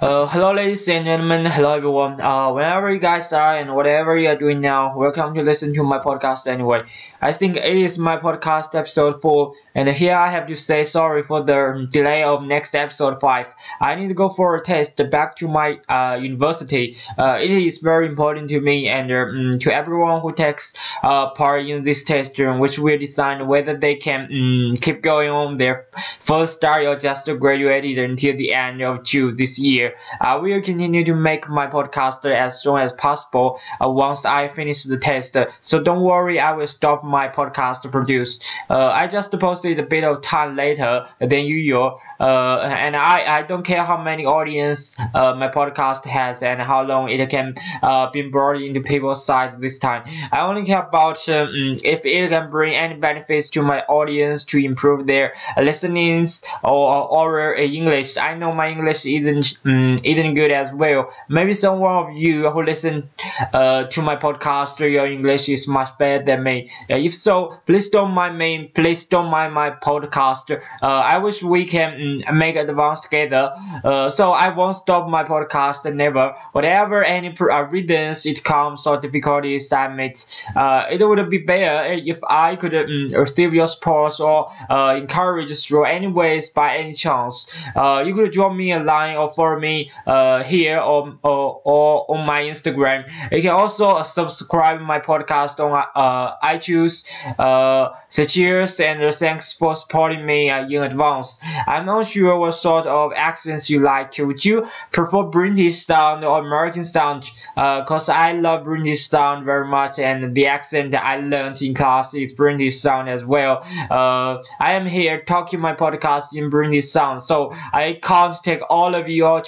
Uh, hello ladies and gentlemen, hello everyone. Uh, wherever you guys are and whatever you are doing now, welcome to listen to my podcast anyway. I think it is my podcast episode 4 and here I have to say sorry for the delay of next episode 5. I need to go for a test back to my uh, university. Uh, it is very important to me and um, to everyone who takes uh, part in this test um, which will decide whether they can um, keep going on their first study or just graduated until the end of June this year. I will continue to make my podcast as soon as possible uh, once I finish the test. So don't worry, I will stop my podcast to produce. Uh, I just posted a bit of time later than usual, uh, and I, I don't care how many audience uh, my podcast has and how long it can uh, be brought into people's sight this time. I only care about um, if it can bring any benefits to my audience to improve their listenings or, or English. I know my English isn't um, isn't good as well. Maybe someone of you who listen uh, to my podcast, your English is much better than me. Uh, if so, please don't mind me. Please don't mind my podcast. Uh, I wish we can um, make advance together. Uh, so I won't stop my podcast never. Whatever any uh, reasons it comes or difficulties I meet, uh, it would be better if I could um, receive your support or encourage through any ways by any chance. You could drop me a line or follow me uh, here or, or, or on my Instagram. You can also subscribe my podcast on uh, iTunes. Uh, so cheers and thanks for supporting me uh, in advance. I'm not sure what sort of accents you like. Would you prefer British sound or American sound? Uh, cause I love British sound very much and the accent I learned in class is British sound as well. Uh, I am here talking my podcast in British sound, so I can't take all of your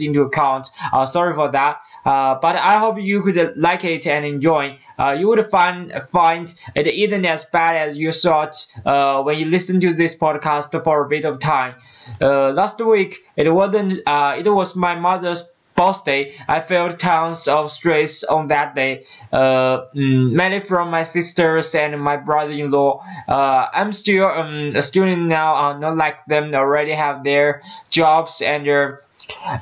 into account. Uh, sorry for that. Uh, but I hope you could like it and enjoy. Uh, you would find find it isn't as bad as you thought uh, when you listen to this podcast for a bit of time. Uh, last week it wasn't. Uh, it was my mother's birthday. I felt tons of stress on that day, uh, mm, mainly from my sisters and my brother-in-law. Uh, I'm still um, a student now, uh, not like them already have their jobs and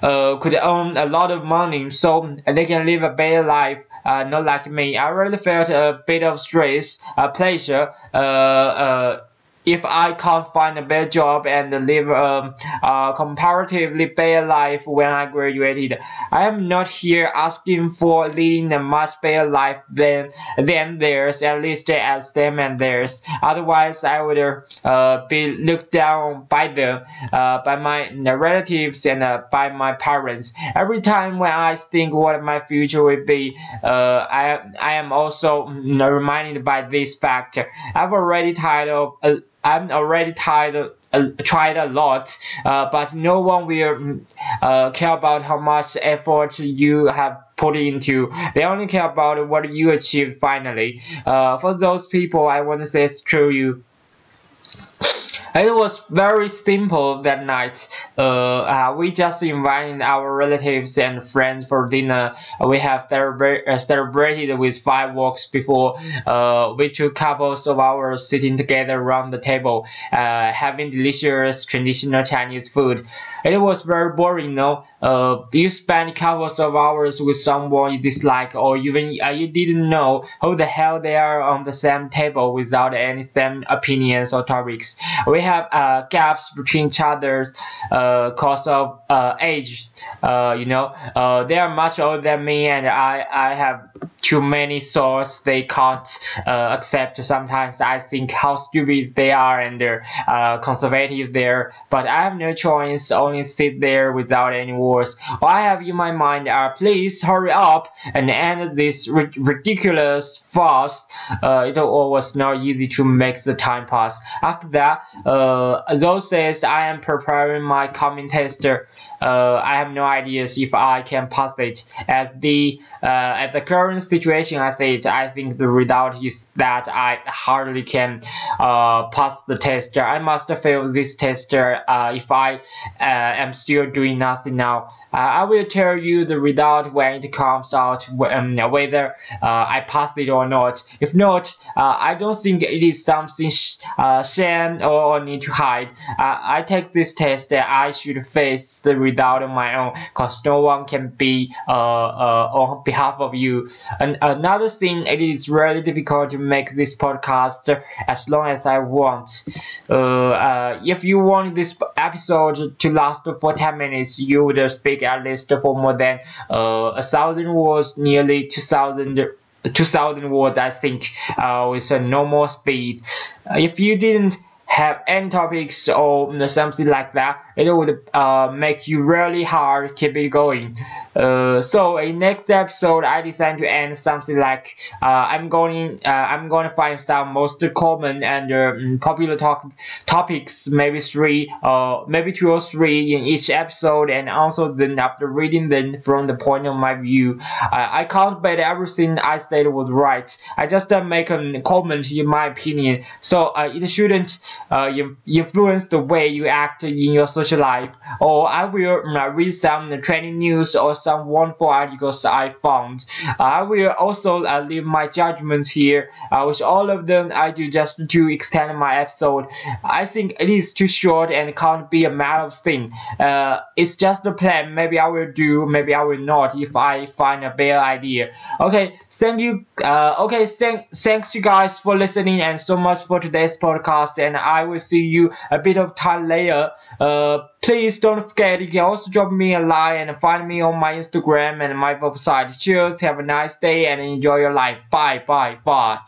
uh, could earn a lot of money so they can live a better life. Uh, not like me. I really felt a bit of stress, uh, pleasure, uh, uh, if I can't find a better job and live a, a comparatively better life when I graduated. I am not here asking for leading a much better life than than theirs, at least as them and theirs. Otherwise, I would uh, be looked down by them, uh, by my relatives and uh, by my parents. Every time when I think what my future will be, uh, I I am also reminded by this fact. I've already tired of uh, I'm already tired uh, tried a lot, uh, but no one will uh, care about how much effort you have put into. They only care about what you achieve finally. Uh, for those people, I want to say it's true. You it was very simple that night. Uh, uh, we just invited our relatives and friends for dinner. We have celebra uh, celebrated with fireworks before. Uh, we took couples of hours sitting together around the table, uh, having delicious traditional Chinese food. It was very boring, no? Uh, you spend countless of hours with someone you dislike or even uh, you didn't know who the hell they are on the same table without any same opinions or topics. We have uh, gaps between each other's uh, cause of uh, age. Uh, you know, uh, they are much older than me and I, I have too many thoughts they can't uh, accept. Sometimes I think how stupid they are and they're uh, conservative there, but I have no choice, only sit there without any All I have in my mind are please hurry up and end this ri ridiculous farce. Uh, it was not easy to make the time pass. After that, uh, those days I am preparing my coming tester uh, I have no ideas if I can pass it. At the uh, at the current situation, I think I think the result is that I hardly can uh, pass the test. I must fail this test uh, if I uh, am still doing nothing now. Uh, I will tell you the result when it comes out, um, whether I passed it or not. If not, I don't think it is something sh shame or need to hide. Uh, I take this test that I should face the result on my own, cause no one can be uh, uh, on behalf of you. And another thing, it is really difficult to make this podcast as long as I want. Uh, uh, if you want this episode to last for 10 minutes, you would speak least for more than uh, a thousand words, nearly 2000 2000 words I think uh, with a normal speed. If you didn't have any topics or something like that, it would uh, make you really hard keep it going. Uh, so in next episode, I decided to end something like uh, I'm going uh, I'm going to find some most common and um, popular talk topics, maybe three uh maybe two or three in each episode, and also then after reading them from the point of my view, I can't bet everything I said was right. I just uh, make a comment in my opinion, so uh, it shouldn't uh, influence the way you act in your social life. Or I will uh, read some trending news or some wonderful articles I found. I will also uh, leave my judgments here, uh, which all of them I do just to extend my episode. I think it is too short and can't be a matter of thing. Uh, it's just a plan. Maybe I will do, maybe I will not if I find a better idea. Okay, thank you. Uh, okay, thank, thanks you guys for listening and so much for today's podcast. And I will see you a bit of time later. Uh, please don't forget you can also drop me a line and find me on my Instagram and my website. Cheers, have a nice day and enjoy your life. Bye, bye, bye.